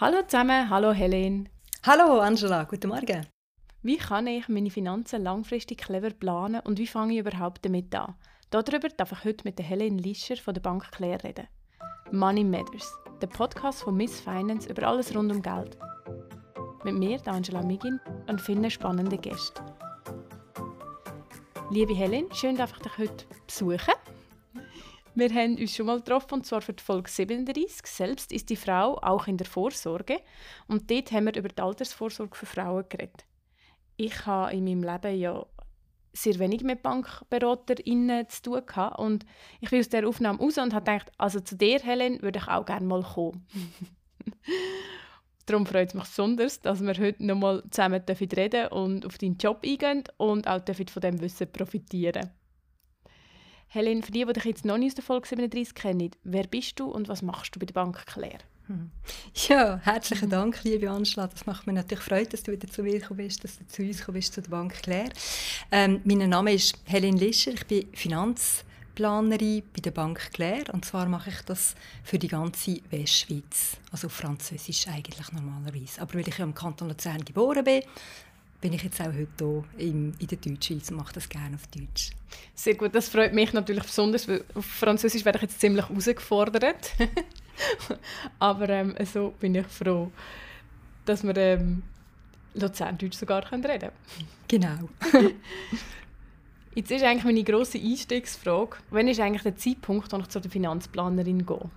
Hallo zusammen, hallo Helen. Hallo Angela, guten Morgen. Wie kann ich meine Finanzen langfristig clever planen und wie fange ich überhaupt damit an? Darüber darf ich heute mit der Helen Lischer von der Bank Claire reden. Money Matters, der Podcast von Miss Finance über alles rund um Geld. Mit mir, Angela Migin, und vielen spannenden Gästen. Liebe Helen, schön, dass ich dich heute besuchen wir haben uns schon mal getroffen, und zwar für die Folge 37. Selbst ist die Frau auch in der Vorsorge. Und dort haben wir über die Altersvorsorge für Frauen geredet. Ich habe in meinem Leben ja sehr wenig mit BankberaterInnen zu tun gehabt. Und ich bin aus dieser Aufnahme raus und habe gedacht, also zu dir, Helen, würde ich auch gerne mal kommen. Darum freut es mich besonders, dass wir heute noch mal zusammen reden und auf deinen Job eingehen und auch von diesem Wissen profitieren Helen, für die, die dich jetzt noch nicht aus der Folge 37 kennen, wer bist du und was machst du bei der Bank Claire? Hm. Ja, herzlichen Dank, liebe Angela. Das macht mir natürlich Freude, dass du wieder zu mir gekommen bist, dass du zu uns gekommen bist, zu der Bank Claire. Ähm, mein Name ist Helen Lischer, ich bin Finanzplanerin bei der Bank Claire und zwar mache ich das für die ganze Westschweiz, also Französisch eigentlich normalerweise. Aber weil ich ja im Kanton Luzern geboren bin, bin ich jetzt auch heute hier in, in der Deutschschweiz und mache das gerne auf Deutsch. Sehr gut, das freut mich natürlich besonders, weil auf Französisch werde ich jetzt ziemlich herausgefordert. Aber ähm, so bin ich froh, dass wir ähm, Luzerndeutsch sogar können reden Genau. jetzt ist eigentlich meine grosse Einstiegsfrage, wann ist eigentlich der Zeitpunkt, wo ich zu der Finanzplanerin gehe?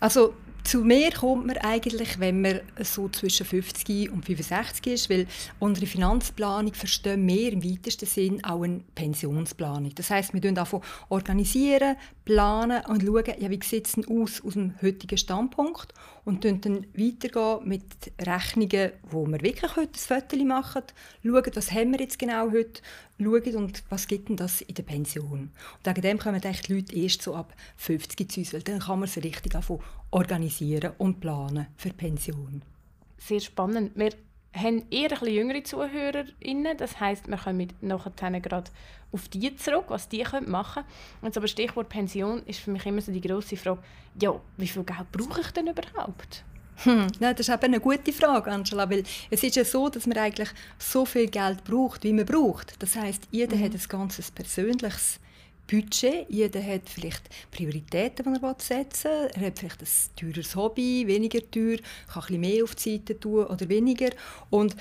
Also zu mir kommt man eigentlich, wenn man so zwischen 50 und 65 ist, weil unsere Finanzplanung verstehen wir im weitesten Sinn auch eine Pensionsplanung. Das heißt, wir davon organisieren, planen und schauen, ja, wie sieht es aus aus dem heutigen Standpunkt und dann weitergehen mit Rechnungen, wo wir wirklich heute ein Foto machen, schauen, was haben wir jetzt genau heute, schauen und was gibt denn das in der Pension. Und wegen dem kommen die Leute erst so ab 50 zu uns, weil dann kann man sie richtig organisieren und planen für Pension. Sehr spannend. Wir haben eher ein jüngere ZuhörerInnen, das heisst, wir kommen nachher gerade auf die zurück, was die machen können. Und aber Stichwort Pension ist für mich immer so die grosse Frage, ja, wie viel Geld brauche ich denn überhaupt? Hm, nein, das ist eben eine gute Frage, Angela, weil es ist ja so, dass man eigentlich so viel Geld braucht, wie man braucht. Das heißt, jeder mhm. hat ein ganzes persönliches Budget. Jeder hat vielleicht Prioritäten, die er setzen will. Er hat vielleicht ein teures Hobby, weniger teuer, kann ein bisschen mehr auf die Seite tun oder weniger. Und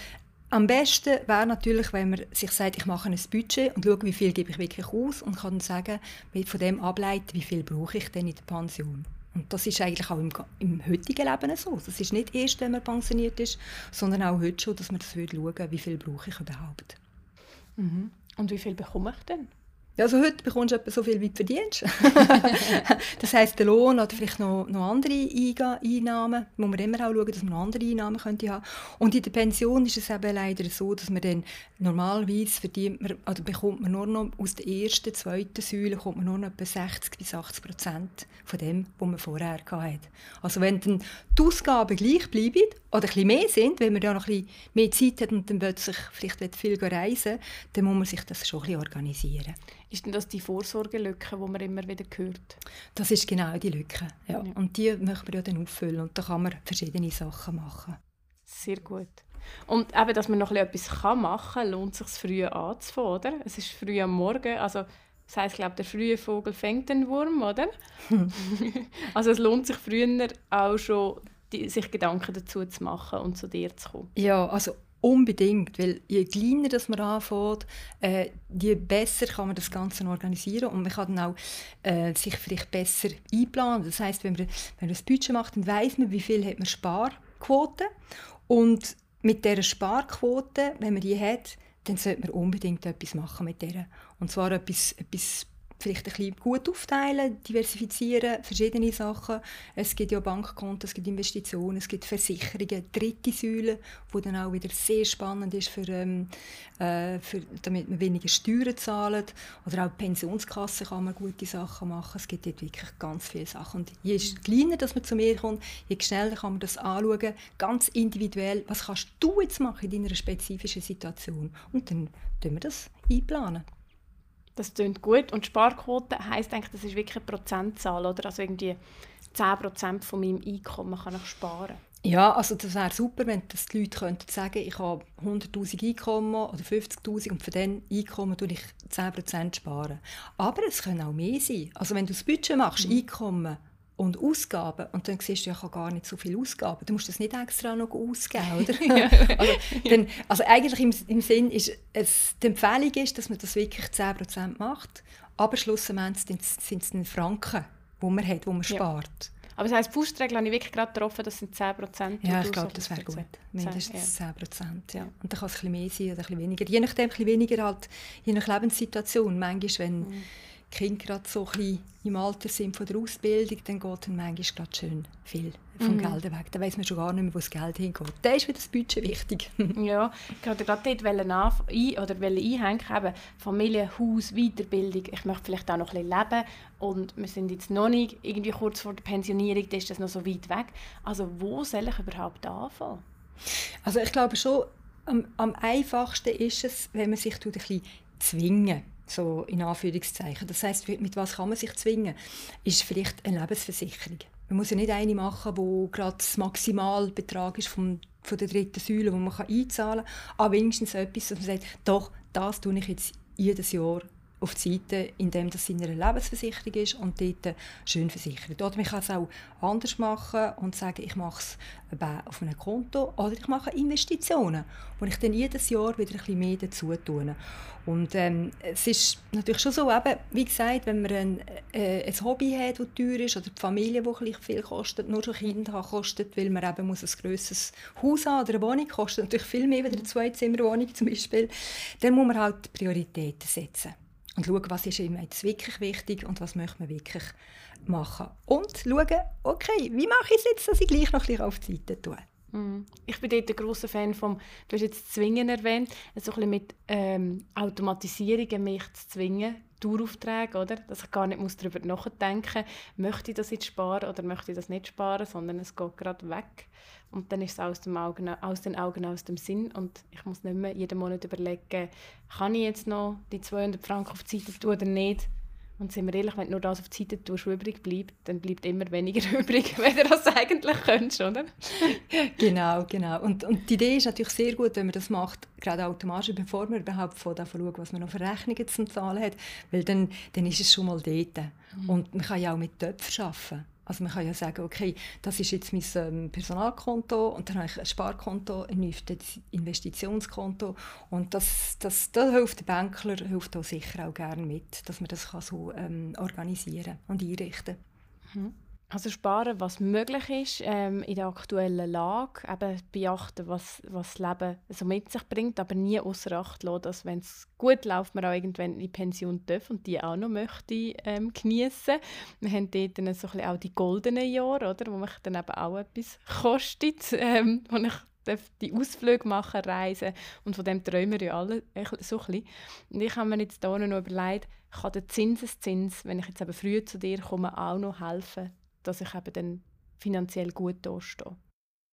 am besten wäre natürlich, wenn man sich sagt, ich mache ein Budget und schaue, wie viel gebe ich wirklich aus und kann dann sagen, von dem ableiten, wie viel brauche ich denn in der Pension. Und das ist eigentlich auch im, im, heutigen Leben so. Das ist nicht erst, wenn man pensioniert ist, sondern auch heute schon, dass man das schauen wie viel brauche ich überhaupt. Mhm. Und wie viel bekomme ich denn? Ja, also heute bekommst du etwa so viel, wie du verdienst. das heisst, der Lohn oder vielleicht noch, noch andere Einnahmen. Da muss man immer auch schauen, dass man noch andere Einnahmen könnte haben. Und in der Pension ist es eben leider so, dass man dann normalerweise verdient man, oder bekommt man nur noch aus der ersten, zweiten Säule kommt man nur noch etwa 60 bis 80 Prozent von dem, was man vorher hatte. Also wenn dann die Ausgaben gleich bleiben oder ein bisschen mehr sind, wenn man ja noch ein bisschen mehr Zeit hat und dann plötzlich vielleicht viel reisen dann muss man sich das schon ein bisschen organisieren. Ist denn das die Vorsorgelücke, die man immer wieder hört? Das ist genau die Lücke. Ja. ja. Und die möchten wir ja dann auffüllen. Und da kann man verschiedene Sachen machen. Sehr gut. Und eben, dass man noch etwas machen kann, lohnt es sich früh anzufangen, oder? Es ist früh am Morgen, also das heisst, glaube der frühe Vogel fängt den Wurm, oder? also es lohnt sich früher auch schon, die, sich Gedanken dazu zu machen und zu dir zu kommen. Ja, also Unbedingt, weil je kleiner das man anfängt, äh, je besser kann man das Ganze organisieren und man kann dann auch äh, sich vielleicht besser einplanen. Das heißt, wenn man, wenn man ein Budget macht, dann weiß man, wie viel hat man Sparquote und mit dieser Sparquote, wenn man die hat, dann sollte man unbedingt etwas machen mit der. Und zwar etwas, etwas vielleicht ein bisschen gut aufteilen, diversifizieren, verschiedene Sachen. Es gibt ja Bankkonten, es gibt Investitionen, es gibt Versicherungen, dritte Säule, die dann auch wieder sehr spannend ist, für, ähm, äh, für, damit man weniger Steuern zahlt. Oder auch Pensionskasse kann man gute Sachen machen. Es gibt dort wirklich ganz viele Sachen. Und je kleiner dass man zu mir kommt, je schneller kann man das anschauen, ganz individuell, was kannst du jetzt machen in deiner spezifischen Situation. Und dann tun wir das einplanen. Das klingt gut. Und Sparquote heisst eigentlich, das ist wirklich eine Prozentzahl, oder? Also irgendwie 10% von meinem Einkommen kann ich sparen ja, also das wäre super, wenn das die Leute könnten sagen, ich habe 100'000 Einkommen oder 50'000 und von diesem Einkommen tue ich 10% sparen. Aber es können auch mehr sein. Also wenn du das Budget machst, mhm. Einkommen und Ausgaben, und dann siehst du, ich habe gar nicht so viele Ausgaben, du musst das nicht extra noch ausgeben, oder? also, dann, also eigentlich im, im Sinn ist, es, die Empfehlung ist, dass man das wirklich 10% macht, aber schlussendlich sind es dann Franken, die man hat, die man ja. spart. Aber das heisst, Faustregel habe ich wirklich gerade getroffen, das sind 10 Prozent. Ja, ich glaube, das wäre gut. Mindestens 10 Prozent, ja. Und dann kann es ein bisschen mehr sein oder ein bisschen weniger. Je nachdem, ein bisschen weniger halt, je nach Lebenssituation. Manchmal, wenn... Mhm Kinder gerade so ein im Alter sind von der Ausbildung, dann geht dann manchmal gerade schön viel vom mhm. Geld weg. Dann weiß man schon gar nicht mehr, wo das Geld hingeht. Da ist wieder das Budget wichtig. ja, ich wollte gerade dort ein, oder einhängen, eben Familie, Haus, Weiterbildung. Ich möchte vielleicht auch noch ein bisschen leben und wir sind jetzt noch nicht irgendwie kurz vor der Pensionierung, dann ist das noch so weit weg. Also wo soll ich überhaupt anfangen? Also ich glaube schon, am, am einfachsten ist es, wenn man sich ein bisschen zwingen so in Anführungszeichen. Das heißt, mit was kann man sich zwingen? Ist vielleicht eine Lebensversicherung. Man muss ja nicht eine machen, wo gerade das Maximalbetrag ist vom, von der dritten Säule, wo man einzahlen kann, aber wenigstens etwas, dass man sagt, doch, das tue ich jetzt jedes Jahr auf die Seite, indem das in einer Lebensversicherung ist und dort schön versichert. Oder man kann es auch anders machen und sagen, ich mache es auf einem Konto oder ich mache Investitionen, wo ich dann jedes Jahr wieder ein bisschen mehr dazu tue. Und ähm, es ist natürlich schon so, eben, wie gesagt, wenn man ein, äh, ein Hobby hat, das teuer ist, oder die Familie, die viel kostet, nur schon Kinder haben, kostet, weil man eben muss ein grosses Haus haben oder eine Wohnung, kostet natürlich viel mehr als eine Zweizimmerwohnung zum Beispiel, dann muss man halt Prioritäten setzen und schauen, was ist ihm jetzt wirklich wichtig und was möchte man wirklich machen. Und schauen, okay, wie mache ich es jetzt, dass ich gleich noch ein bisschen auf die Seite tue. Mm. Ich bin dort ein grosser Fan vom, du hast jetzt Zwingen erwähnt, so ein mit ähm, Automatisierungen mich zu zwingen, Daueraufträge, oder? Dass ich gar nicht muss darüber nachdenken muss, möchte ich das jetzt sparen oder möchte ich das nicht sparen, sondern es geht gerade weg. Und dann ist es aus, dem Augen, aus den Augen, aus dem Sinn. Und ich muss nicht mehr jeden Monat überlegen, kann ich jetzt noch die 200 Franken auf die Seite tun oder nicht. Und sind wir ehrlich, wenn du nur das auf die Seite tust, übrig bleibt, dann bleibt immer weniger übrig, wenn du das eigentlich könntest, oder? genau, genau. Und, und die Idee ist natürlich sehr gut, wenn man das macht, gerade automatisch, bevor man überhaupt von davon schaut, was man noch für Rechnungen zum Zahlen hat, weil dann, dann ist es schon mal dort. Mhm. Und man kann ja auch mit Töpfen arbeiten. Also man kann ja sagen, okay, das ist jetzt mein ähm, Personalkonto und dann habe ich ein Sparkonto, ein Investitionskonto und das, das, da hilft der Bankler hilft auch sicher auch gerne mit, dass man das kann so ähm, organisieren und einrichten kann. Mhm. Also sparen, was möglich ist ähm, in der aktuellen Lage, eben beachten, was, was das Leben so mit sich bringt, aber nie außer Acht lassen, dass wenn es gut läuft, man auch irgendwann in die Pension darf und die auch noch möchte ähm, genießen. Wir haben dort dann so ein auch die goldenen Jahre, oder, wo mich dann eben auch etwas kostet, ähm, wo ich die Ausflüge machen, reisen und von dem träumen wir ja alle so ein bisschen. Und ich habe mir jetzt hier noch überlegt, kann der Zinseszins, wenn ich jetzt eben früher zu dir komme, auch noch helfen, dass ich eben dann finanziell gut dastehe.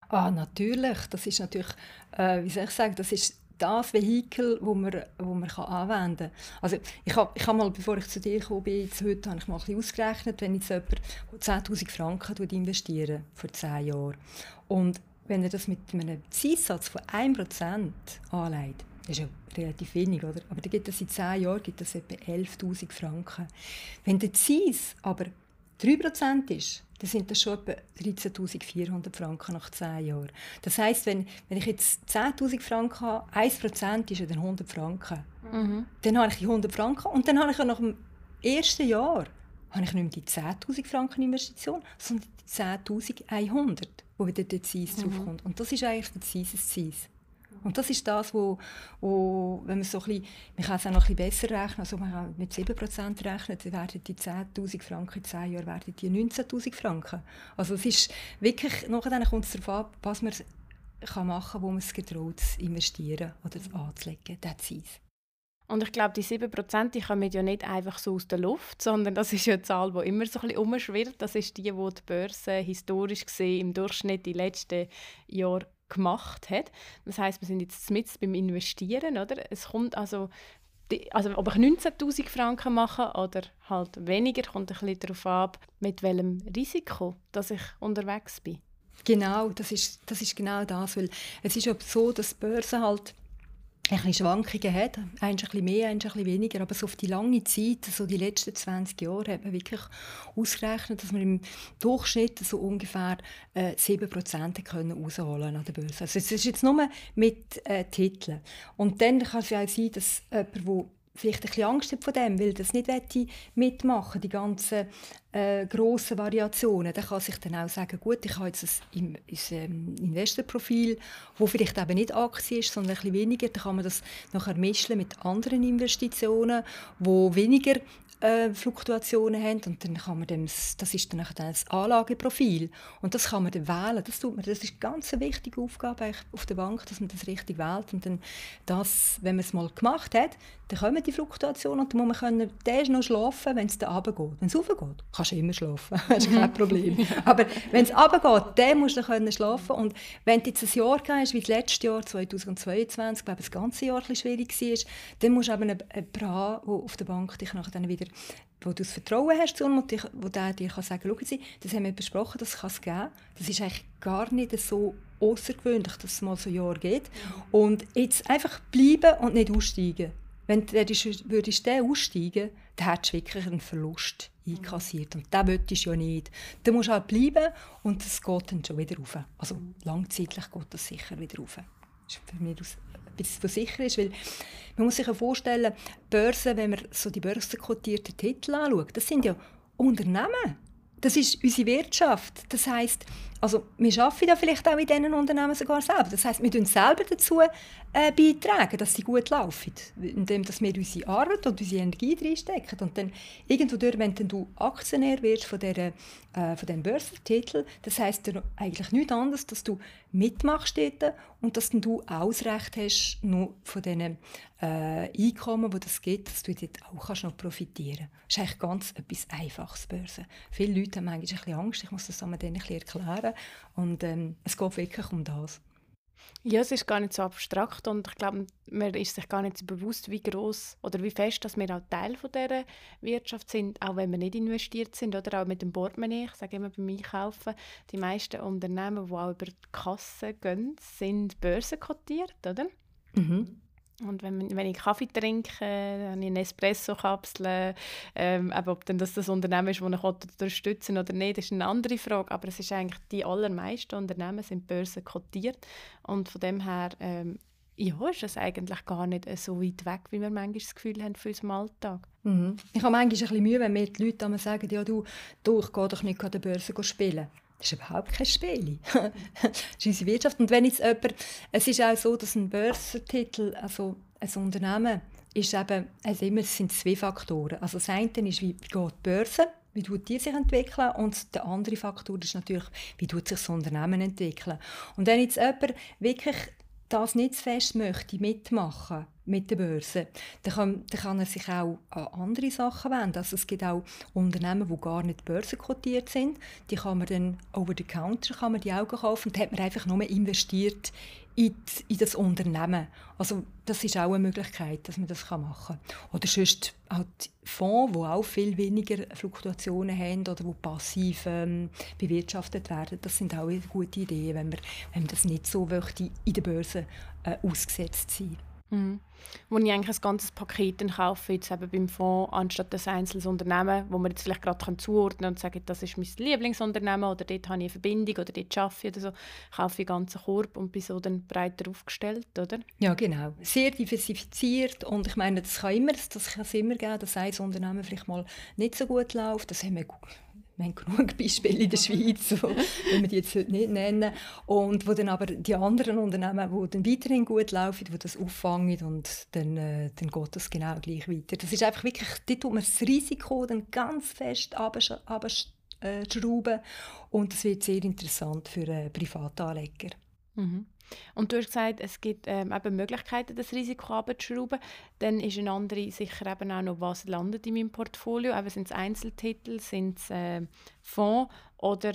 Ah, natürlich. Das ist natürlich, äh, wie soll ich sagen, das ist das Vehikel, wo man, wo man kann anwenden kann. Also ich habe ich hab mal, bevor ich zu dir gekommen bin, jetzt heute, habe ich mal ein bisschen ausgerechnet, wenn jetzt jemand 10'000 Franken investiert für 10 Jahre und wenn er das mit einem Zinssatz von 1% anlegt, das ist ja relativ wenig, oder? aber dann gibt es in 10 Jahren gibt es etwa 11'000 Franken. Wenn der Zins aber 3% ist, dann sind das schon etwa 13'400 Franken nach 10 Jahren. Das heisst, wenn, wenn ich jetzt 10'000 Franken habe, 1% ist ja dann 100 Franken. Mhm. Dann habe ich die 100 Franken und dann habe ich ja nach dem ersten Jahr habe ich nicht mehr die 10'000 Franken Investition, sondern die 10'100, wo wieder der Zins mhm. draufkommt. Und das ist eigentlich der Zinseszins. Und das ist das, wo, wo wenn man so ein bisschen, man kann es auch noch ein bisschen besser rechnen, also man kann mit 7% rechnen, dann werden die 10'000 Franken in 10 Jahren werden die 19'000 Franken. Also es ist wirklich, nachher kommt es darauf an, was man kann machen kann, wo man es getraut zu investieren oder zu anzulegen, der Zins. Und ich glaube, die 7% die kommen ja nicht einfach so aus der Luft, sondern das ist ja eine Zahl, die immer so ein bisschen umschwirrt. Das ist die, die die Börse historisch gesehen im Durchschnitt die letzten Jahre gemacht hat. Das heißt, wir sind jetzt mit beim Investieren, oder? Es kommt also die, also ob ich 19'000 Franken mache oder halt weniger, kommt ein bisschen darauf ab, mit welchem Risiko dass ich unterwegs bin. Genau, das ist, das ist genau das, weil es ist ja so, dass die Börse halt ein bisschen Schwankungen hat, ein bisschen mehr, ein bisschen weniger, aber so auf die lange Zeit, so die letzten 20 Jahre, hat man wirklich ausgerechnet, dass man im Durchschnitt so ungefähr äh, 7% können rausholen an der Börse. Also es ist jetzt nur mit äh, Titeln. Und dann kann es ja auch sein, dass jemand, der vielleicht ein bisschen Angst hat vor dem, weil das nicht mitmachen die ganzen äh, grossen Variationen, dann kann sich dann auch sagen, gut, ich habe jetzt ein, ein ähm, Investorprofil, wo vielleicht eben nicht Aktie ist, sondern ein bisschen weniger, dann kann man das nachher mischen mit anderen Investitionen, wo weniger äh, Fluktuationen haben und dann kann man dem, das ist dann das Anlageprofil und das kann man dann wählen. Das, tut man, das ist eine ganz wichtige Aufgabe auf der Bank, dass man das richtig wählt und dann das, wenn man es mal gemacht hat, dann kommen die Fluktuationen und dann muss man können, der ist noch schlafen, wenn es dann runtergeht. Wenn es raufgeht, kannst du immer schlafen, das ist kein Problem. Aber wenn es runtergeht, dann musst du können schlafen und wenn du jetzt ein Jahr hast, wie das letzte Jahr, 2022, ich glaube, das ganze Jahr ein schwierig war, dann musst du eben einen, einen haben, der auf der Bank dich nachher dann wieder wo du das Vertrauen hast zu und wo der dir kann sagen kann, Sie, das haben wir besprochen, das kann es geben. Das ist eigentlich gar nicht so außergewöhnlich, dass es mal so ein Jahr geht. Und jetzt einfach bleiben und nicht aussteigen. Wenn du würdest den aussteigen dann hättest du wirklich einen Verlust einkassiert. Und das willst du ja nicht. Du musst halt bleiben und es geht dann schon wieder rauf. Also langzeitlich geht das sicher wieder rauf. Das ist für mich aus etwas, was sicher ist. Weil man muss sich ja vorstellen, Börsen, wenn man so die börsenkotierten Titel anschaut, das sind ja Unternehmen. Das ist unsere Wirtschaft. Das heißt, also wir arbeiten ja vielleicht auch in diesen Unternehmen sogar selber. Das heißt, wir tun selber dazu äh, beitragen, dass sie gut laufen, indem dass wir unsere Arbeit und unsere Energie reinstecken. Und dann irgendwo durch, wenn du Aktionär wirst von, dieser, äh, von diesem Börsentitel, das heisst eigentlich nichts anderes, dass du mitmachst dort und dass du Ausrecht hast nur von diesen äh, Einkommen, die es gibt, dass du dort auch kannst noch profitieren kannst. Das ist eigentlich ganz etwas Einfaches, Börse. Viele Leute haben manchmal ein bisschen Angst, ich muss das denen ein bisschen erklären. Und ähm, es geht wirklich um das. Ja, es ist gar nicht so abstrakt und ich glaube, man ist sich gar nicht so bewusst, wie groß oder wie fest, dass wir auch Teil von dieser Wirtschaft sind, auch wenn wir nicht investiert sind oder auch mit dem Portemonnaie. Ich sage immer beim Einkaufen, die meisten Unternehmen, die auch über die Kasse gehen, sind börsenkotiert, oder? Mhm. Und wenn, wenn ich Kaffee trinke, habe ich Espresso-Kapsel. Ähm, ob denn das das Unternehmen ist, das ich unterstützen oder nicht, ist eine andere Frage. Aber es ist eigentlich, die allermeisten Unternehmen sind börsenkotiert. Und von dem her ähm, ja, ist es eigentlich gar nicht so weit weg, wie wir manchmal das Gefühl haben für unseren Alltag. Mhm. Ich habe manchmal ein bisschen Mühe, wenn mir die Leute sagen, ja, du, du ich gehe doch nicht an der Börse spielen. Das ist überhaupt kein Spiel. das ist unsere Wirtschaft. Und wenn jetzt jemand, es ist auch so, dass ein Börsentitel, also ein Unternehmen, ist eben, also immer, es sind zwei Faktoren. Also das eine ist, wie geht die Börse, wie tut die sich entwickeln und der andere Faktor ist natürlich, wie tut sich das Unternehmen entwickeln. Und wenn jetzt jemand wirklich das nicht zu fest möchte mitmachen mit der Börse, dann kann, dann kann er sich auch an andere Sachen wenden. Also es gibt auch Unternehmen, die gar nicht börsenkotiert sind. Die kann man dann over the counter kann man die Augen kaufen und hat man einfach nur investiert in, die, in das Unternehmen. Also das ist auch eine Möglichkeit, dass man das machen kann. Oder sonst halt Fonds, die auch viel weniger Fluktuationen haben oder die passiv ähm, bewirtschaftet werden. Das sind auch gute Ideen, wenn man, wenn man das nicht so möchte, in der Börse äh, ausgesetzt sein Mhm. Wo ich eigentlich ein ganzes Paket dann kaufe, jetzt eben beim Fonds, anstatt ein einzelnes Unternehmen, wo man jetzt vielleicht gerade zuordnen kann und sagen, das ist mein Lieblingsunternehmen oder dort habe ich eine Verbindung oder dort arbeite ich oder so, kaufe ich ganzen Korb und bin so dann breiter aufgestellt, oder? Ja, genau. Sehr diversifiziert und ich meine, das kann immer, das kann es immer geben, dass ein Unternehmen vielleicht mal nicht so gut läuft, das haben wir wir haben genug Beispiele in der Schweiz, wo, wenn wir die jetzt heute nicht nennen, und wo dann aber die anderen Unternehmen, die dann weiterhin gut laufen, die das auffangen und dann, äh, dann geht das genau gleich weiter. Das ist einfach wirklich, dort tut man das Risiko dann ganz fest abschrauben und das wird sehr interessant für äh, Privatanleger. Mhm. Und du hast gesagt, es gibt ähm, eben Möglichkeiten, das Risiko abzuschrauben. Dann ist eine andere sicher eben auch noch, was landet in meinem Portfolio. sind es Einzeltitel, sind es äh, Fonds oder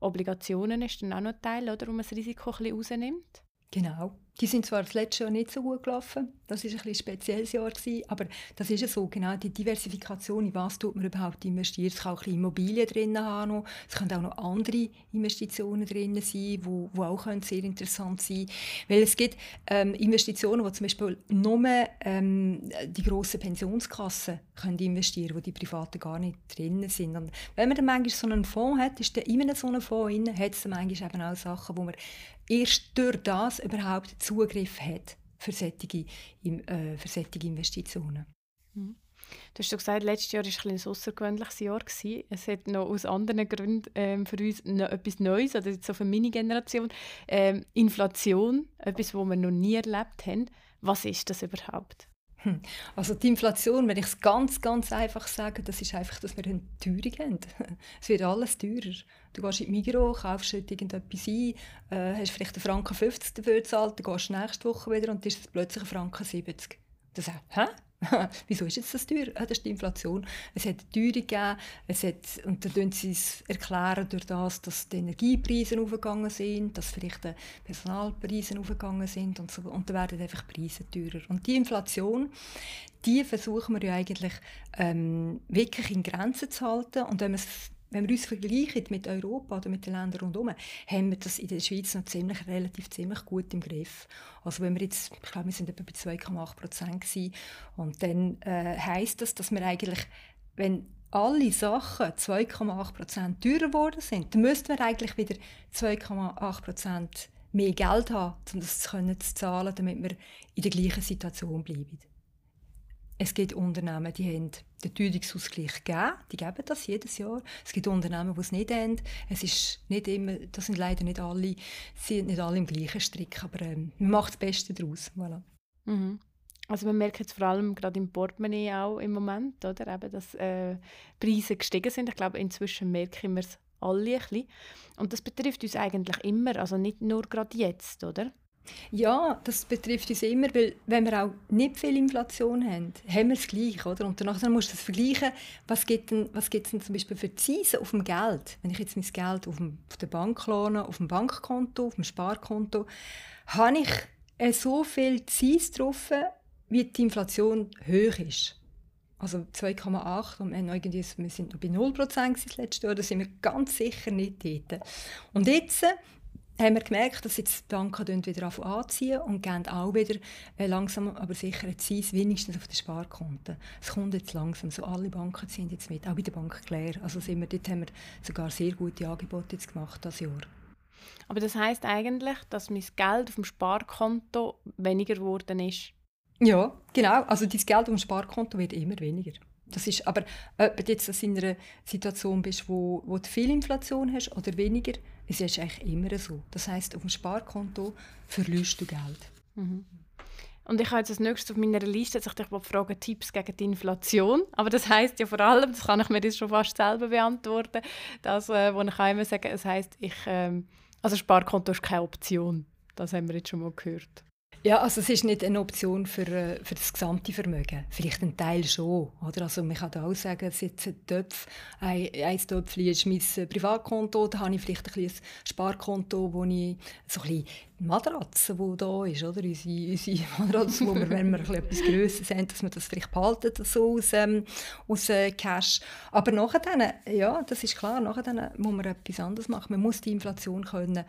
Obligationen ist dann auch noch ein Teil, oder, wo man das Risiko ein bisschen rausnimmt? Genau. Die sind zwar das letzte Jahr nicht so gut gelaufen, das ist ein, ein spezielles Jahr gewesen, aber das ist ja so, genau, die Diversifikation, in was tut man überhaupt investieren. Es kann auch ein Immobilien drin haben, es können auch noch andere Investitionen drin sein, die wo auch sehr interessant sein können. Weil es gibt ähm, Investitionen, wo zum Beispiel nur ähm, die grossen Pensionskassen können investieren wo die Privaten gar nicht drin sind. Und wenn man dann manchmal so einen Fonds hat, ist dann in so einem Fonds drin, hat es dann manchmal eben auch Sachen, wo man erst durch das überhaupt Zugriff hat für solche, äh, für solche Investitionen. Mhm. Du hast gesagt, letztes Jahr war ein, ein außergewöhnliches Jahr. Gewesen. Es hat noch aus anderen Gründen ähm, für uns noch etwas Neues, oder so für meine Generation, ähm, Inflation, etwas, das wir noch nie erlebt haben. Was ist das überhaupt? Hm. Also die Inflation, wenn ich es ganz, ganz einfach sage, das ist einfach, dass wir eine Teuerung haben. es wird alles teurer. Du gehst in die Migros, kaufst irgendetwas ein, äh, hast vielleicht einen Franken 50 dafür gezahlt, dann gehst du nächste Woche wieder und dann ist es plötzlich ein Franken 70. Du sagst, hä? Wieso ist jetzt das teuer? das ist die Inflation. Es hat Teuerung gegeben, es hat, und dann erklären sie es erklären durch das, dass die Energiepreise aufgegangen sind, dass vielleicht die Personalpreise aufgegangen sind und so. Und dann werden einfach Preise teurer. Und die Inflation, die versuchen wir ja eigentlich ähm, wirklich in Grenzen zu halten. Und wenn man wenn wir uns vergleichen mit Europa oder mit den Ländern rundherum, haben wir das in der Schweiz noch ziemlich, relativ ziemlich gut im Griff. Also wenn wir jetzt, ich glaube, wir sind etwa bei 2,8 Prozent und dann äh, heißt das, dass wir eigentlich, wenn alle Sachen 2,8 Prozent teurer geworden sind, dann müssten wir eigentlich wieder 2,8 Prozent mehr Geld haben, um das zu, können, zu zahlen, damit wir in der gleichen Situation bleiben. Es gibt Unternehmen, die haben den Teuerungsausgleich gegeben, die geben das jedes Jahr. Es gibt Unternehmen, die es nicht haben. Es ist nicht immer, das sind leider nicht alle, sind nicht alle im gleichen Strick, aber ähm, man macht das Beste daraus. Voilà. Mhm. Also man merkt jetzt vor allem gerade im Portemonnaie auch im Moment, oder? Eben, dass äh, Preise gestiegen sind. Ich glaube, inzwischen merken wir es alle ein bisschen. Und das betrifft uns eigentlich immer, also nicht nur gerade jetzt, oder? Ja, das betrifft uns immer, weil wenn wir auch nicht viel Inflation haben, haben wir es gleich, oder? Und danach musst du das vergleichen, was gibt denn, denn zum Beispiel für Zinsen auf dem Geld? Wenn ich jetzt mein Geld auf, dem, auf der Bank lohne, auf dem Bankkonto, auf dem Sparkonto, habe ich äh, so viel Zins drauf, wie die Inflation hoch ist. Also 2,8 und wir, irgendwie, wir sind noch bei 0% das letzte Jahr, da sind wir ganz sicher nicht dort. Und jetzt haben wir gemerkt, dass jetzt die Banken wieder anziehen und geben auch wieder äh, langsam aber sicher Zins, wenigstens auf den Sparkonten. Es kommt jetzt langsam, so alle Banken ziehen jetzt mit, auch bei der Bank Claire. Also sind wir, dort haben wir sogar sehr gute Angebote jetzt gemacht das Jahr. Aber das heißt eigentlich, dass mein Geld auf dem Sparkonto weniger geworden ist? Ja, genau. Also dein Geld auf dem Sparkonto wird immer weniger. Das ist, aber ob du jetzt in einer Situation bist, wo, wo du viel Inflation hast oder weniger, es ist eigentlich immer so. Das heißt, auf dem Sparkonto verlierst du Geld. Mhm. Und ich habe jetzt als nächstes auf meiner Liste, dass ich dich fragen, Tipps gegen die Inflation. Aber das heißt ja vor allem, das kann ich mir jetzt schon fast selber beantworten, das, äh, wo ich immer sagen, es heißt, ich, ähm, also Sparkonto ist keine Option. Das haben wir jetzt schon mal gehört. Ja, also es ist nicht eine Option für, äh, für das gesamte Vermögen. Vielleicht ein Teil schon. Oder? Also man kann auch sagen, es ist ein Töpf, ein, ein Töpfchen ist mein äh, Privatkonto, da habe ich vielleicht ein, ein Sparkonto, wo ich so ein bisschen Matratze, die da ist, oder? Unsere, unsere Matratze, wo wir, wenn wir etwas Größeres haben, dass wir das vielleicht behalten, so aus, ähm, aus äh, Cash. Aber nachher ja, das ist klar, nachher muss man etwas anderes machen. Man muss die Inflation können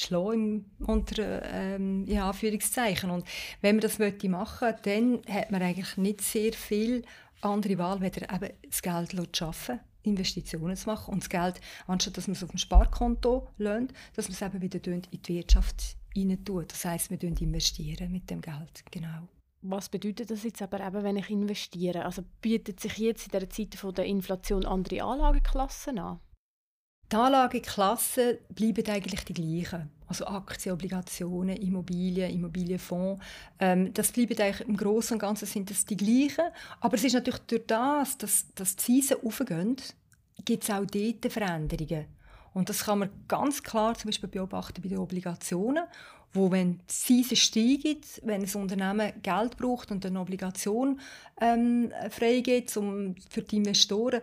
schlagen unter ähm, in Anführungszeichen. Und wenn man das machen möchte, dann hat man eigentlich nicht sehr viel andere Wahl, weder eben das Geld zu schaffen, Investitionen zu machen und das Geld, anstatt dass man es auf dem Sparkonto lernt, dass man es eben wieder in die Wirtschaft hinein tut. Das heißt, wir investieren mit dem Geld, genau. Was bedeutet das jetzt aber eben, wenn ich investiere? Also bietet sich jetzt in der Zeit der Inflation andere Anlageklassen an? Die Anlageklassen bleiben eigentlich die gleichen. Also Aktien, Obligationen, Immobilien, Immobilienfonds. Ähm, das bleiben eigentlich im Großen und Ganzen sind das die gleichen. Aber es ist natürlich durch das, dass, dass die Zinsen aufgehen, gibt es auch dort Veränderungen. Und das kann man ganz klar zum Beispiel beobachten bei den Obligationen, wo wenn die Zinsen steigen, wenn ein Unternehmen Geld braucht und eine Obligation ähm, freigeht um, für die Investoren,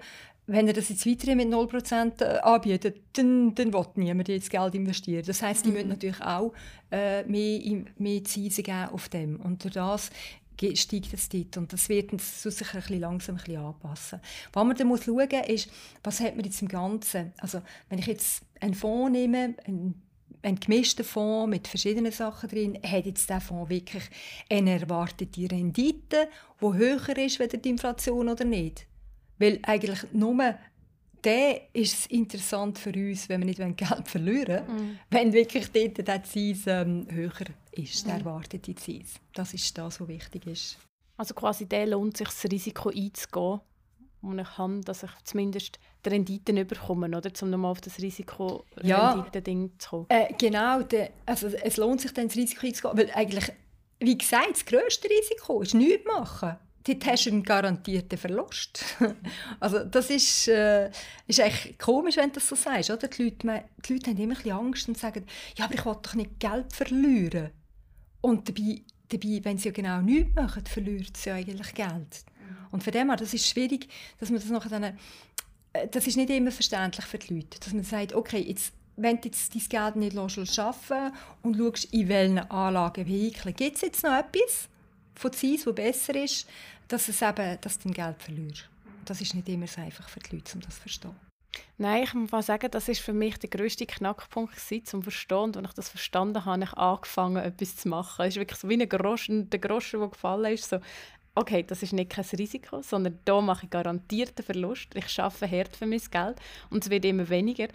wenn er das jetzt weiterhin mit 0% äh, anbietet, dann, dann will niemand jetzt Geld investieren. Das heißt, die mhm. müssen natürlich auch äh, mehr, mehr Zinsen geben auf dem. Und durch das steigt es dort. Und das wird uns sich ein bisschen langsam ein bisschen anpassen. Was man dann muss schauen muss, ist, was hat man jetzt im Ganzen? Also, wenn ich jetzt einen Fonds nehme, einen, einen gemischten Fonds mit verschiedenen Sachen drin, hat jetzt der Fonds wirklich eine erwartete Rendite, die höher ist als die Inflation oder nicht? Weil eigentlich nur der ist es interessant für uns, wenn wir nicht Geld verlieren wollen, mm. wenn wirklich dort der Zins ähm, höher ist, der mm. erwartete Zins. Das ist das, was wichtig ist. Also quasi der lohnt sich, das Risiko einzugehen, und ich habe, dass ich zumindest die Renditen bekomme, oder? um nochmal auf das Risiko-Rendite-Ding ja, zu kommen. Äh, genau, de, also es lohnt sich dann, das Risiko einzugehen, weil eigentlich, wie gesagt, das grösste Risiko ist nichts machen dort hast du einen garantierten Verlust. also das ist, äh, ist echt komisch, wenn du das so sagst. Oder? Die, Leute, die Leute haben immer ein bisschen Angst und sagen, ja, aber ich will doch nicht Geld verlieren. Und dabei, dabei wenn sie ja genau nichts machen, verliert sie ja eigentlich Geld. Und von dem her, das ist schwierig, dass man das nachher dann, äh, das ist nicht immer verständlich für die Leute, dass man sagt, okay, jetzt wenn du jetzt dein Geld nicht arbeiten und schaust, in welchen Anlagen, Vehikeln, gibt es jetzt noch etwas von Zeiss, das besser ist, dass, es eben, dass du dein Geld verlierst. Das ist nicht immer so einfach für die Leute, um das zu verstehen. Nein, ich muss sagen, das ist für mich der grösste Knackpunkt gewesen, zum Verstehen. Und als ich das verstanden habe, habe ich angefangen, etwas zu machen. Es ist wirklich so wie ein Groschen, der Groschen, der gefallen ist. So, okay, das ist nicht kein Risiko, sondern da mache ich garantierten Verlust. Ich arbeite hart für mein Geld und es wird immer weniger.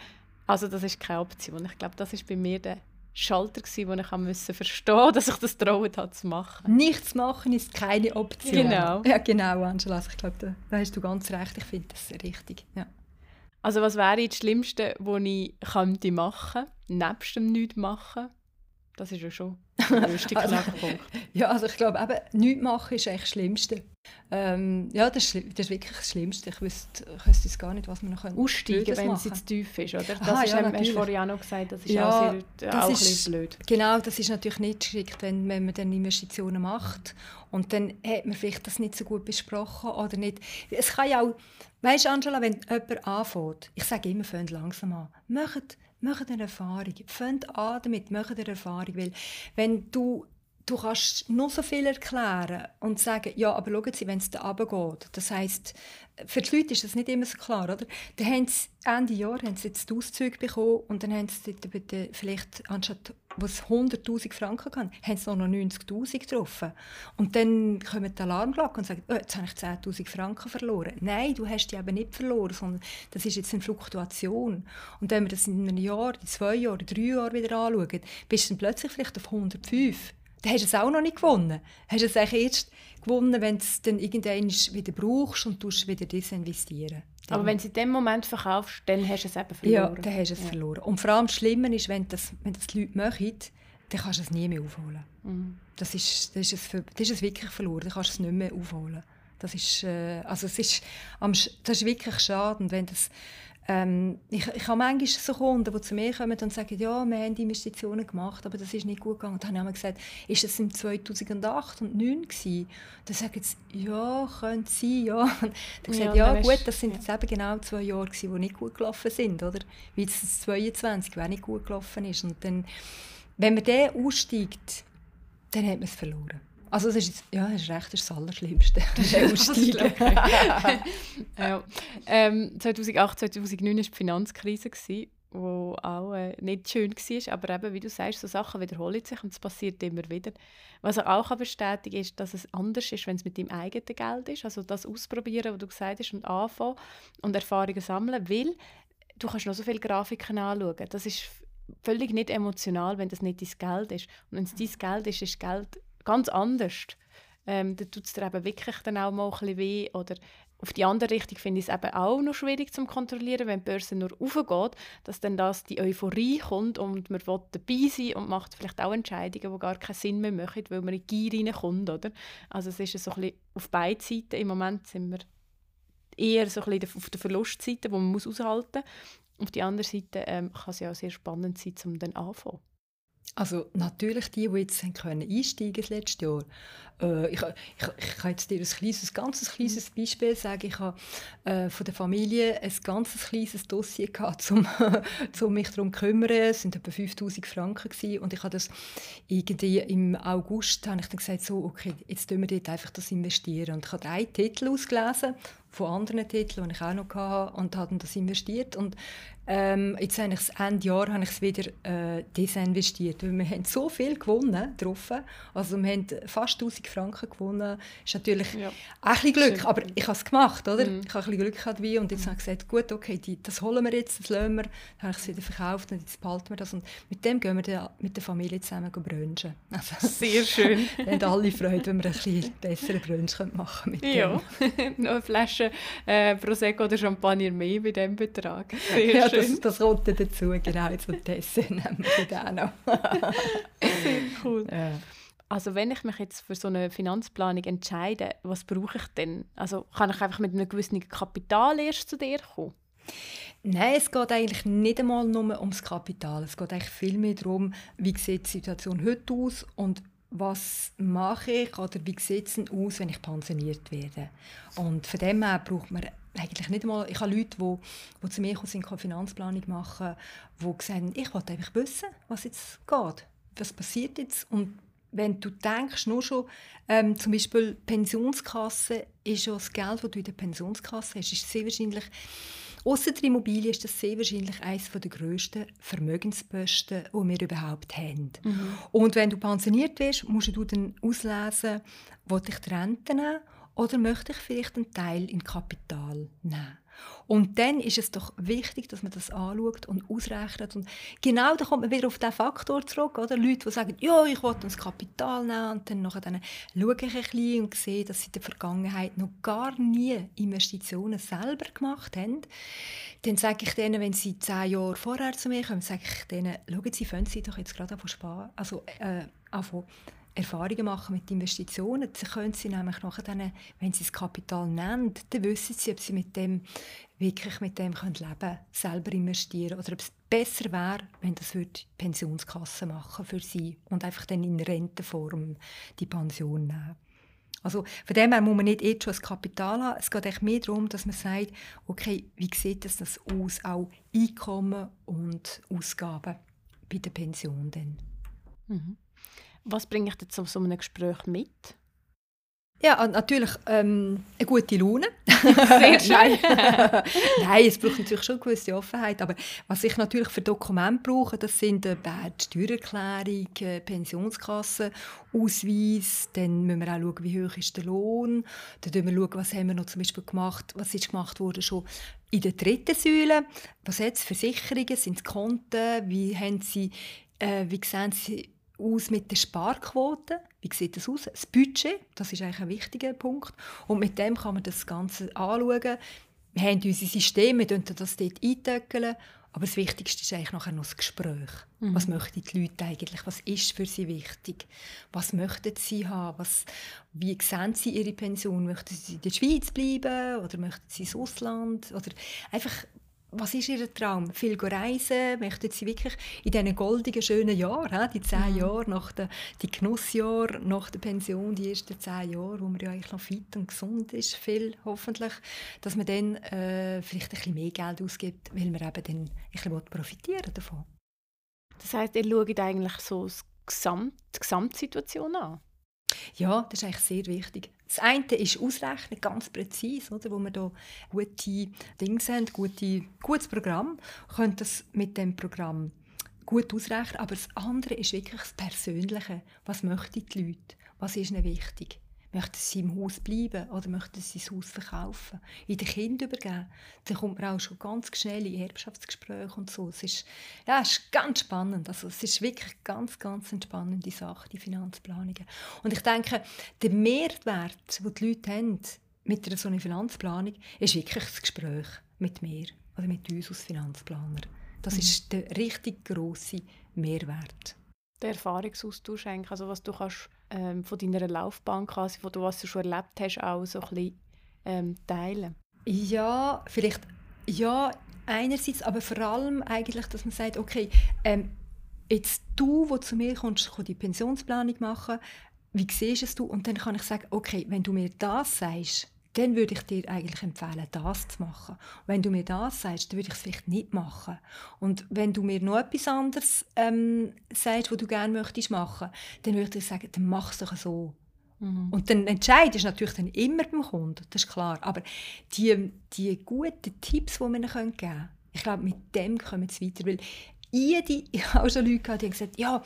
Also das ist keine Option. Ich glaube, das ist bei mir der Schalter, gewesen, wo ich musste verstehen dass ich das trauen hat zu machen. Nichts machen ist keine Option. Genau. Ja, genau, Angela. Also ich glaube, da, da, hast du ganz recht. Ich finde das richtig. Ja. Also was wäre das Schlimmste, was ich könnte machen, nebst dem Nichts machen? Das ist ja schon der größte also, Knackpunkt. ja, also ich glaube, eben, nichts machen ist eigentlich das Schlimmste. Ähm, ja, das ist, das ist wirklich das Schlimmste. Ich wüsste, ich wüsste jetzt gar nicht, was man noch Aussteigen, wenn es zu tief ist, oder? Das Aha, ist, ja, hast du vorhin auch noch gesagt, das ist ja, auch, sehr, das auch ist, ein blöd. Genau, das ist natürlich nicht geschickt, wenn, wenn man dann Investitionen macht und dann hat man vielleicht das nicht so gut besprochen oder nicht. Es kann ja auch, weißt du, Angela, wenn jemand anfängt, ich sage immer, fängt langsam an, macht Macht eine Erfahrung. Fängt an damit, macht eine Erfahrung. Weil wenn du du kannst noch so viel erklären und sagen, ja, aber schauen Sie, wenn es da runtergeht, das heisst, für die Leute ist das nicht immer so klar, oder? Dann haben sie Ende Jahr haben sie jetzt die Auszüge bekommen und dann haben sie vielleicht, anstatt was 100'000 Franken hatten, haben sie noch 90'000 getroffen. Und dann kommen die Alarmglocken und sagen, oh, jetzt habe ich 10'000 Franken verloren. Nein, du hast die eben nicht verloren, sondern das ist jetzt eine Fluktuation. Und wenn wir das in einem Jahr, in zwei Jahren, in drei Jahren wieder anschauen, bist du dann plötzlich vielleicht auf 105 dann hast du es auch noch nicht gewonnen. Hast du es eigentlich erst gewonnen, wenn du es dann irgendwann wieder brauchst und du wieder disinvestieren. Dann. Aber wenn du in dem Moment verkaufst, dann hast du es eben verloren. Ja, dann hast du es ja. verloren. Und vor allem das Schlimme ist, wenn das, wenn das die Leute machen, dann kannst du es nie mehr aufholen. Mhm. Das, ist, das, ist es, das ist es wirklich verloren, dann kannst du es nicht mehr aufholen. Das ist, äh, also es ist, das ist wirklich schade. Und wenn das ähm, ich, ich habe manchmal so Kunden, die zu mir kommen und sagen, ja, wir haben Investitionen gemacht, aber das ist nicht gut gegangen. Und dann haben wir gesagt, ist das im 2008 und 2009 gewesen? Dann sagen sie, ja, könnte sein, ja. Dann ja, gesagt, ja, gut, das sind ja. jetzt eben genau zwei Jahre gewesen, die nicht gut gelaufen sind, oder? Wie das 22, die nicht gut gelaufen ist. Und dann, wenn man den aussteigt, dann hat man es verloren. Also das ist, ja, das ist recht das, Allerschlimmste. Das ist Aussteigen. ja. ähm, 2008, 2009 war die Finanzkrise, die auch äh, nicht schön war. Aber eben, wie du sagst, so Sachen wiederholen sich und es passiert immer wieder. Was er auch bestätigen ist, dass es anders ist, wenn es mit deinem eigenen Geld ist. Also das ausprobieren, was du gesagt hast, und anfangen und Erfahrungen sammeln, weil du kannst noch so viele Grafiken anschauen. Das ist völlig nicht emotional, wenn das nicht dein Geld ist. Und wenn es dein Geld ist, ist Geld ganz anders. Ähm, dann tut es dir eben wirklich dann auch mal ein bisschen weh. Oder auf die andere Richtung finde ich es eben auch noch schwierig zu kontrollieren, wenn die Börse nur aufgeht, dass dann das die Euphorie kommt und man will dabei sein und macht vielleicht auch Entscheidungen, die gar keinen Sinn mehr machen, weil man in die Gier reinkommt. Oder? Also es ist so ein bisschen auf beiden Seiten. Im Moment sind wir eher so ein bisschen auf der Verlustseite, wo man muss aushalten muss. Auf der anderen Seite ähm, kann es ja auch sehr spannend sein, um dann anfangen. Also natürlich die, die jetzt können einsteigen das letzte Jahr. Äh, ich, ich, ich kann jetzt dir ein kleines, ganz kleines Beispiel sagen. Ich habe äh, von der Familie ein ganz kleines Dossier gehabt, um, um mich darum zu kümmern. Es waren etwa 5000 Franken gewesen. und ich habe das irgendwie im August habe ich dann gesagt, so, okay, jetzt tun wir dort einfach das investieren. Und ich habe drei Titel ausgelesen von anderen Titeln, die ich auch noch hatte und habe das investiert und ähm, jetzt habe ich das Ende Jahr habe ich es wieder äh, desinvestiert, weil wir haben so viel gewonnen drauf. Also wir haben fast 1000 Franken gewonnen. Das ist natürlich ja. auch ein bisschen Glück, Schön. aber ich habe es gemacht, oder? Mhm. Ich habe ein bisschen Glück gehabt wie, und jetzt mhm. habe ich gesagt, gut, okay, die, das holen wir jetzt, das lassen wir. Dann habe ich es wieder verkauft und jetzt behalten wir das und mit dem gehen wir dann mit der Familie zusammen brunchen. Also, Sehr schön. wir haben alle Freude, wenn wir ein bisschen besseren Brunch machen mit Ja, noch eine Flasche äh, Prosecco oder Champagner mehr bei diesem Betrag. Sehr ja, das, das kommt dazu, genau, zum Tessen nehmen wir auch noch. Sehr cool. Ja. Also wenn ich mich jetzt für so eine Finanzplanung entscheide, was brauche ich denn? Also kann ich einfach mit einem gewissen Kapital erst zu dir kommen? Nein, es geht eigentlich nicht einmal nur ums Kapital. Es geht eigentlich viel mehr darum, wie sieht die Situation heute aus und was mache ich oder wie sieht es aus, wenn ich pensioniert werde. Und von dem her braucht man eigentlich nicht einmal, ich habe Leute, die, die zu mir kommen, sind, Finanzplanung machen, die sagen, ich wollte einfach wissen, was jetzt geht, was passiert jetzt und wenn du denkst, nur schon, ähm, zum Beispiel Pensionskasse ist ja das Geld, das du in der Pensionskasse hast, ist sehr wahrscheinlich Ausser der Immobilie ist das sehr wahrscheinlich eines der grössten Vermögensposten, die wir überhaupt haben. Mhm. Und wenn du pensioniert wirst, musst du dann auslesen, will ich die Rente nehmen oder möchte ich vielleicht einen Teil in Kapital nehmen. Und dann ist es doch wichtig, dass man das anschaut und ausrechnet. Und genau da kommt man wieder auf diesen Faktor zurück. Oder? Leute, die sagen, ja, ich will das Kapital nehmen. Und dann, nachher dann schaue ich ein bisschen und sehe, dass sie in der Vergangenheit noch gar nie Investitionen selber gemacht haben. Dann sage ich denen, wenn sie zehn Jahre vorher zu mir kommen, sage ich denen, schauen Sie, fangen Sie doch jetzt gerade an zu sparen. Also, äh, Erfahrungen machen mit Investitionen. Sie können sie nämlich nachher dann, wenn sie das Kapital nennen, dann wissen sie, ob sie mit dem wirklich mit dem können leben selber investieren oder ob es besser wäre, wenn das würde Pensionskasse machen für sie und einfach dann in Rentenform die Pension nehmen. Also von dem her muss man nicht jetzt schon das Kapital haben. Es geht echt mehr darum, dass man sagt, okay, wie sieht das aus, auch Einkommen und Ausgaben bei der Pension dann. Mhm. Was bringe ich jetzt auf so einem Gespräch mit? Ja, natürlich ähm, eine gute Laune. Sehr schön. Nein. Nein, es braucht natürlich schon eine gewisse Offenheit. Aber was ich natürlich für Dokumente brauche, das sind äh, die Steuererklärung, äh, Pensionskasse, Ausweis. Dann müssen wir auch schauen, wie hoch ist der Lohn. Dann schauen wir, schauen, was haben wir noch zum Beispiel gemacht, was ist gemacht worden schon in der dritten Säule. Was hat es Versicherungen, sind es Konten, wie haben sie, äh, wie sehen sie aus mit der Sparquote? Wie sieht das aus? Das Budget, das ist eigentlich ein wichtiger Punkt. Und mit dem kann man das Ganze anschauen. Wir haben unser System, wir können das dort eintöckeln. Aber das Wichtigste ist eigentlich nachher noch das Gespräch. Mhm. Was möchten die Leute eigentlich? Was ist für sie wichtig? Was möchten sie haben? Was, wie sehen sie ihre Pension? Möchten sie in der Schweiz bleiben oder möchten sie ins Ausland? Oder einfach was ist ihr Traum? Viel reisen? Möchten sie wirklich in diesen goldigen, schönen Jahren, die zehn mhm. Jahre nach der, die Genussjahre nach der Pension, die ersten zehn Jahre, wo man ja eigentlich noch fit und gesund ist, viel hoffentlich, dass man dann äh, vielleicht ein bisschen mehr Geld ausgibt, weil man eben dann ein bisschen profitieren davon. Das heißt, ihr schaut eigentlich so die, Gesamt, die Gesamtsituation an? Ja, das ist eigentlich sehr wichtig. Das eine ist Ausrechnen, ganz präzise, oder, wo wir da gute Dinge haben, gute, gutes Programm, können das mit dem Programm gut ausrechnen. Aber das andere ist wirklich das Persönliche. Was möchten die Leute? Was ist ihnen wichtig? Möchten sie im Haus bleiben oder möchten sie das Haus verkaufen? In den Kind übergeben? Dann kommt man auch schon ganz schnell in Erbschaftsgespräche und so. Es ist, ja, es ist ganz spannend. Also es ist wirklich ganz, ganz eine spannende Sache, die Finanzplanungen. Und ich denke, der Mehrwert, den die Leute haben mit einer so einer Finanzplanung, ist wirklich das Gespräch mit mir oder mit uns als Finanzplaner. Das mhm. ist der richtig grosse Mehrwert. Der Erfahrungsaustausch also was du kannst ähm, von deiner Laufbahn quasi, von dem, was du schon erlebt hast, auch so ein bisschen ähm, teilen? Ja, vielleicht ja einerseits, aber vor allem eigentlich, dass man sagt, okay, ähm, jetzt du, wo zu mir kommst, kannst die Pensionsplanung machen, wie siehst du es? Und dann kann ich sagen, okay, wenn du mir das sagst, dann würde ich dir eigentlich empfehlen, das zu machen. Und wenn du mir das sagst, dann würde ich es vielleicht nicht machen. Und wenn du mir noch etwas anderes ähm, sagst, was du gerne möchtest machen, dann würde ich dir sagen, dann mach es doch so. Mhm. Und dann Entscheid ist natürlich dann immer beim Kunden, das ist klar. Aber die, die guten Tipps, die wir ihnen geben können, ich glaube, mit dem kommen wir weiter. Weil jede, ich habe auch schon Leute gehabt, die haben gesagt, ja,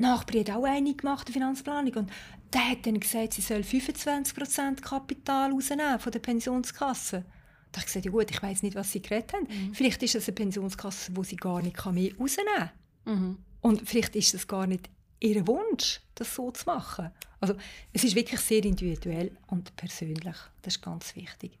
Nachbar hat auch eine gemacht, die Finanzplanung. Und der hat dann gesagt, sie soll 25% Kapital rausnehmen von der Pensionskasse. Da habe ich gesagt, ja gut, ich weiß nicht, was sie geredet haben. Mhm. Vielleicht ist es eine Pensionskasse, wo sie gar nicht mehr rausnehmen kann. Mhm. Und vielleicht ist es gar nicht ihr Wunsch, das so zu machen. Also es ist wirklich sehr individuell und persönlich. Das ist ganz wichtig.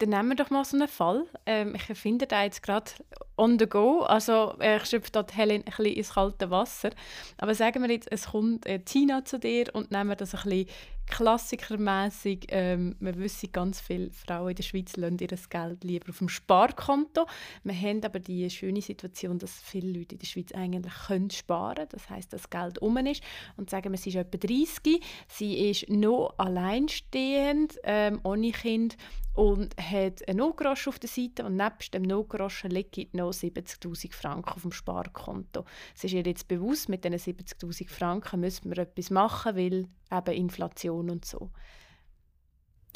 Dann nehmen wir doch mal so einen Fall. Ähm, ich finde da jetzt gerade on the go. Also äh, ich schöpfe dort Helen ein bisschen ins kalte Wasser. Aber sagen wir jetzt, es kommt äh, Tina zu dir und nehmen das ein bisschen klassikermäßig. Ähm, wir wissen, ganz viele Frauen in der Schweiz lassen ihr Geld lieber auf dem Sparkonto. Wir haben aber die schöne Situation, dass viele Leute in der Schweiz eigentlich können sparen können. Das heißt, das Geld um ist. Und sagen wir, sie ist etwa 30, sie ist noch alleinstehend, ähm, ohne Kind und hat einen Notgroschen auf der Seite und nebst dem Notgroschen liegt noch 70'000 Franken auf dem Sparkonto. Es ist ihr jetzt bewusst, mit diesen 70'000 Franken müssen wir etwas machen, weil eben Inflation und so.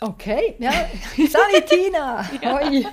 Okay, ja. Salut Tina! Hoi!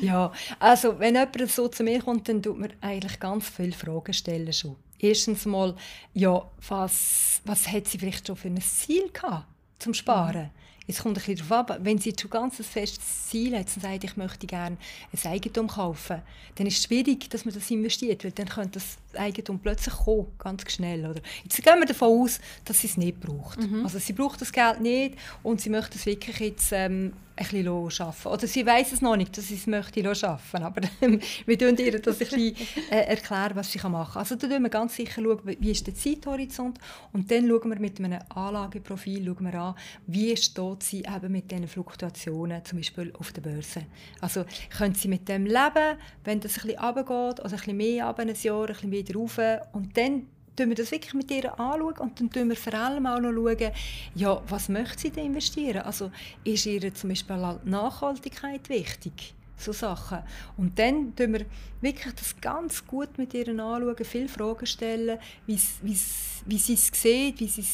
ja, also wenn jemand so zu mir kommt, dann tut mir eigentlich ganz viele Fragen stellen schon. Erstens mal, ja, was, was hat sie vielleicht schon für ein Ziel gehabt zum Sparen? Mhm. Jetzt kommt ein bisschen darauf ab, wenn sie schon ganz festes Ziel hat und sagt, ich möchte gerne ein Eigentum kaufen, dann ist es schwierig, dass man das investiert, weil dann könnte das Eigentum plötzlich kommen, ganz schnell. Oder? Jetzt gehen wir davon aus, dass sie es nicht braucht. Mhm. Also sie braucht das Geld nicht und sie möchte es wirklich jetzt ähm, ein bisschen arbeiten. Oder sie weiß es noch nicht, dass sie es möchte arbeiten aber wir tun ihr das ein bisschen äh, erklären, was sie machen kann. Also da schauen wir ganz sicher, schauen, wie ist der Zeithorizont und dann schauen wir mit einem Anlageprofil schauen wir an, wie steht sie eben mit diesen Fluktuationen, zum Beispiel auf der Börse. Also können sie mit dem leben, wenn das ein bisschen runtergeht, also ein bisschen mehr runter, ein Jahr, ein bisschen wieder rauf und dann schauen wir das wirklich mit ihr anschauen und dann schauen wir vor allem auch noch schauen, ja, was möchte sie denn investieren? Also ist ihr zum Beispiel Nachhaltigkeit wichtig? So Sachen. Und dann schauen wir wirklich das ganz gut mit ihr anschauen, viele Fragen stellen, wie sie es sieht, wie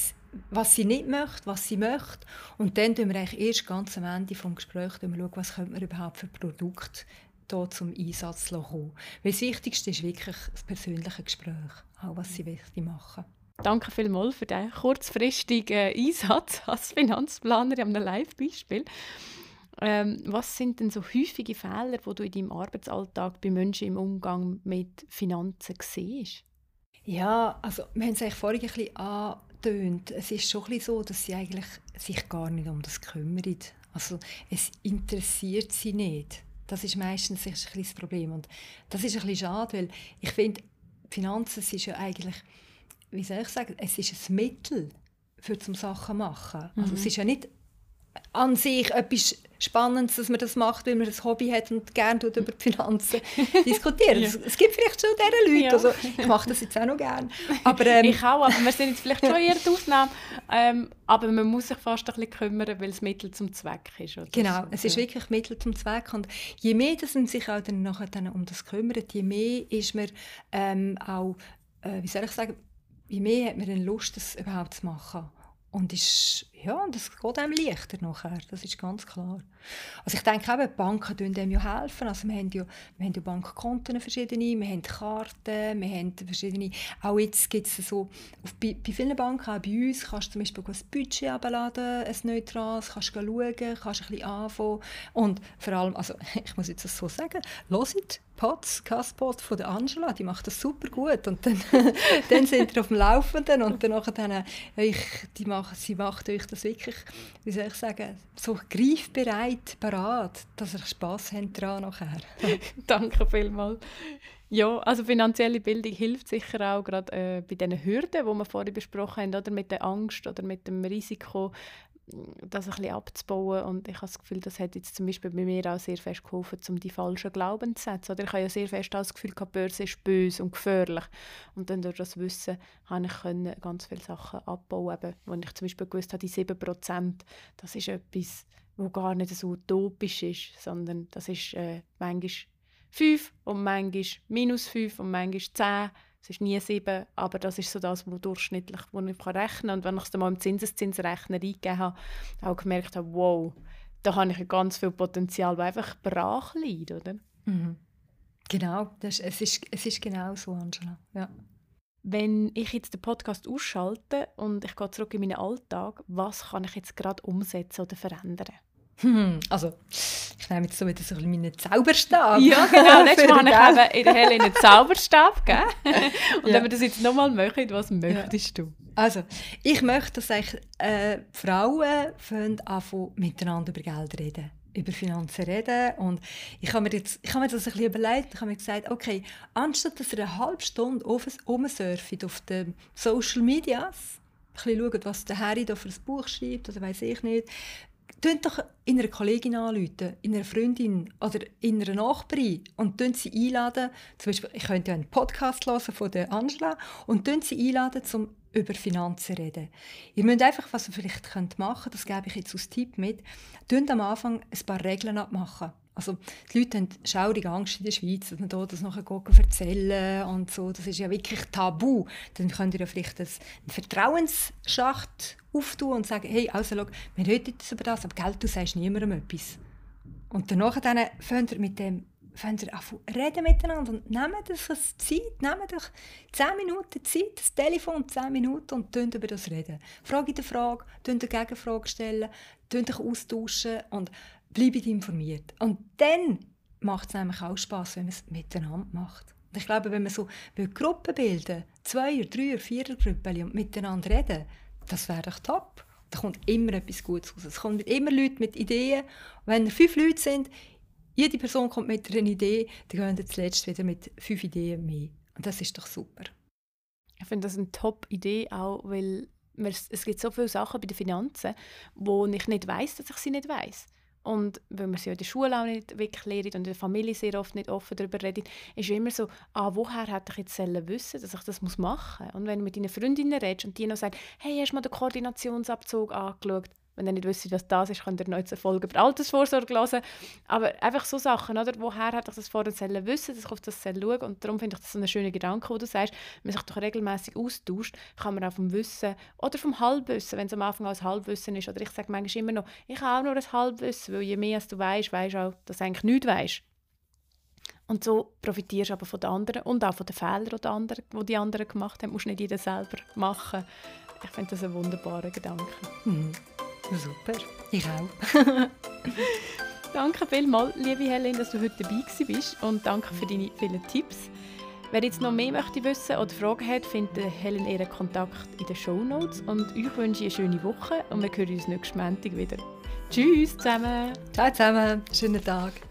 was sie nicht möchte, was sie möchte. Und dann schauen wir eigentlich erst ganz am Ende des Gesprächs schauen, was könnte man überhaupt für Produkte hier zum Einsatz kommen. Weil das Wichtigste ist wirklich das persönliche Gespräch, auch was sie wichtig machen. Danke vielmals für diesen kurzfristigen Einsatz als Finanzplaner an einem Live-Beispiel. Ähm, was sind denn so häufige Fehler, die du in deinem Arbeitsalltag bei Menschen im Umgang mit Finanzen siehst? Ja, also wir haben es eigentlich vorhin ein bisschen angetönt. Es ist schon ein bisschen so, dass sie eigentlich sich gar nicht um das kümmern. Also es interessiert sie nicht. Das ist meistens ein das Problem. Und das ist ein bisschen schade, weil ich finde, Finanzen ist ja eigentlich, wie soll ich sagen, es ist ein Mittel für zum Sachen zu machen. Also es mhm. ist ja nicht an sich etwas Spannendes, dass man das macht, weil man ein Hobby hat und gerne über die Finanzen diskutieren. ja. Es gibt vielleicht schon diese Leute, ja. also ich mache das jetzt auch noch gerne. Aber, ähm, ich auch, aber wir sind jetzt vielleicht schon eher die Ausnahme. Ähm, aber man muss sich fast ein bisschen kümmern, weil es Mittel zum Zweck ist. Oder genau, es ist wirklich Mittel zum Zweck und je mehr dass man sich auch dann nachher dann um das kümmert, je mehr ist man ähm, auch, äh, wie soll ich sagen, je mehr hat man dann Lust, das überhaupt zu machen. Und ist, ja, das geht einem leichter nachher, das ist ganz klar. Also ich denke eben, die Banken helfen dem ja helfen. Also wir haben ja, wir haben ja Bankkonten verschiedene, wir haben Karten, wir haben verschiedene, auch jetzt gibt es so, auf, bei, bei vielen Banken, auch bei uns, kannst du zum Beispiel ein Budget abladen, ein neutrales, kannst du schauen, kannst ein bisschen anfangen und vor allem, also ich muss jetzt das so sagen, hört Podcast von Angela, die macht das super gut und dann, dann sind wir auf dem Laufenden und dann, ich, die macht, sie macht euch das wirklich, wie soll ich sagen, so greifbereit, parat, dass ihr Spass habt daran nachher. Danke vielmals. Ja, also finanzielle Bildung hilft sicher auch gerade äh, bei diesen Hürden, die wir vorhin besprochen haben, oder mit der Angst oder mit dem Risiko, das ein bisschen abzubauen. Und ich habe das Gefühl, das hat jetzt zum Beispiel bei mir auch sehr fest geholfen, um die falschen Glaubenssätze, oder ich habe ja sehr fest das Gefühl, die Börse ist böse und gefährlich. Und dann durch das Wissen habe ich können ganz viele Sachen abbauen, eben, wo ich zum Beispiel gewusst habe, die 7%, das ist etwas, wo gar nicht so utopisch ist, sondern das ist äh, manchmal 5 und manchmal minus 5 und manchmal 10 es ist nie sieben, aber das ist so das, wo durchschnittlich wo ich rechnen kann. Und wenn ich es dann mal im Zinseszinsrechner eingegeben habe, auch gemerkt habe, wow, da habe ich ganz viel Potenzial, das einfach brach liegt, oder? Mhm. Genau, das, es, ist, es ist genau so, Angela. Ja. Wenn ich jetzt den Podcast ausschalte und ich gehe zurück in meinen Alltag, was kann ich jetzt gerade umsetzen oder verändern? Hm, also, ich nehme jetzt so wieder so ein meinen Zauberstab. Ja, genau. Letztes Mal habe ich in der Helle einen Zauberstab gegeben. Und ja. wenn wir das jetzt nochmal machen, was möchtest ja. du? Also, ich möchte, dass eigentlich, äh, Frauen anfangen, miteinander über Geld reden über Finanzen reden und ich habe mir, jetzt, ich habe mir das ein bisschen überlegt ich habe mir gesagt, okay, anstatt dass ihr eine halbe Stunde rumsurft auf den Social Medias, ein bisschen schaut, was der Harry da für ein Buch schreibt oder weiß ich nicht, Tönt doch in einer Kollegin anrufen, in einer Freundin oder in einer Nachbarin und tönt sie einladen. Zum Beispiel, ich könnte einen Podcast hören von der Angela und tönt sie einladen, um über Finanzen zu reden. Ihr müsst einfach, was ihr vielleicht machen könnt, das gebe ich jetzt als Tipp mit, tönt am Anfang ein paar Regeln abmachen. Also die Leute haben schaurige Angst in der Schweiz, dass man da das nachher erzählen und so. Das ist ja wirklich tabu. Dann könnt ihr ja vielleicht einen Vertrauensschacht auftun und sagen, hey, also schau, wir reden jetzt über das, aber Geld, du sagst niemandem etwas. Und danach dann fängt ihr mit dem fängt ihr reden miteinander und nehmt euch Zeit, nehmt euch 10 Minuten Zeit, das Telefon 10 Minuten und tönt über das reden. Frage die Frage, tönt eine Gegenfrage stellen, tönt euch austauschen und bleibt informiert. Und dann macht es nämlich auch Spass, wenn man es miteinander macht. Und ich glaube, wenn man so Gruppen bilden, zwei, drei, vier Gruppen und miteinander reden, das wäre doch top. Da kommt immer etwas Gutes raus. Es kommen immer Leute mit Ideen. Und wenn fünf Leute sind, jede Person kommt mit einer Idee, dann gehen zuletzt wieder mit fünf Ideen mehr. Und das ist doch super. Ich finde das eine Top-Idee, auch weil es gibt so viele Sachen bei den Finanzen, wo ich nicht weiß, dass ich sie nicht weiß. Und weil man sie in der Schule auch nicht wirklich lernt und in der Familie sehr oft nicht offen darüber redet, ist immer so, ah, woher hätte ich jetzt wissen dass ich das machen muss. Und wenn du mit deinen Freundinnen redest und die noch sagen, hey, hast du mal den Koordinationsabzug angeschaut? Wenn ihr nicht wisst, was das ist, könnt ihr noch eine Folge über Altersvorsorge hören. Aber einfach so Sachen, oder? Woher hätte ich das vorher wissen dass ich auf das schauen Und darum finde ich das so ein schöner Gedanke, wo du sagst, wenn man sich doch regelmäßig austauscht, kann man auch vom Wissen oder vom Halbwissen, wenn es am Anfang als Halbwissen ist, oder ich sage manchmal immer noch, ich habe auch nur ein Halbwissen, weil je mehr als du weißt, weißt du auch, dass du eigentlich nichts weißt. Und so profitierst du aber von den anderen und auch von den Fehlern, die die anderen, die, die anderen gemacht haben. Du musst nicht jeder selber machen. Ich finde das ein wunderbarer Gedanke. Mhm. Super, ich auch. danke vielmals, liebe Helen, dass du heute dabei bist und danke für deine vielen Tipps. Wer jetzt noch mehr möchte wissen oder Fragen hat, findet Helen ihren Kontakt in den Show Notes. Und euch wünsche ich eine schöne Woche und wir hören uns nächsten Montag wieder. Tschüss zusammen. Ciao zusammen, schönen Tag.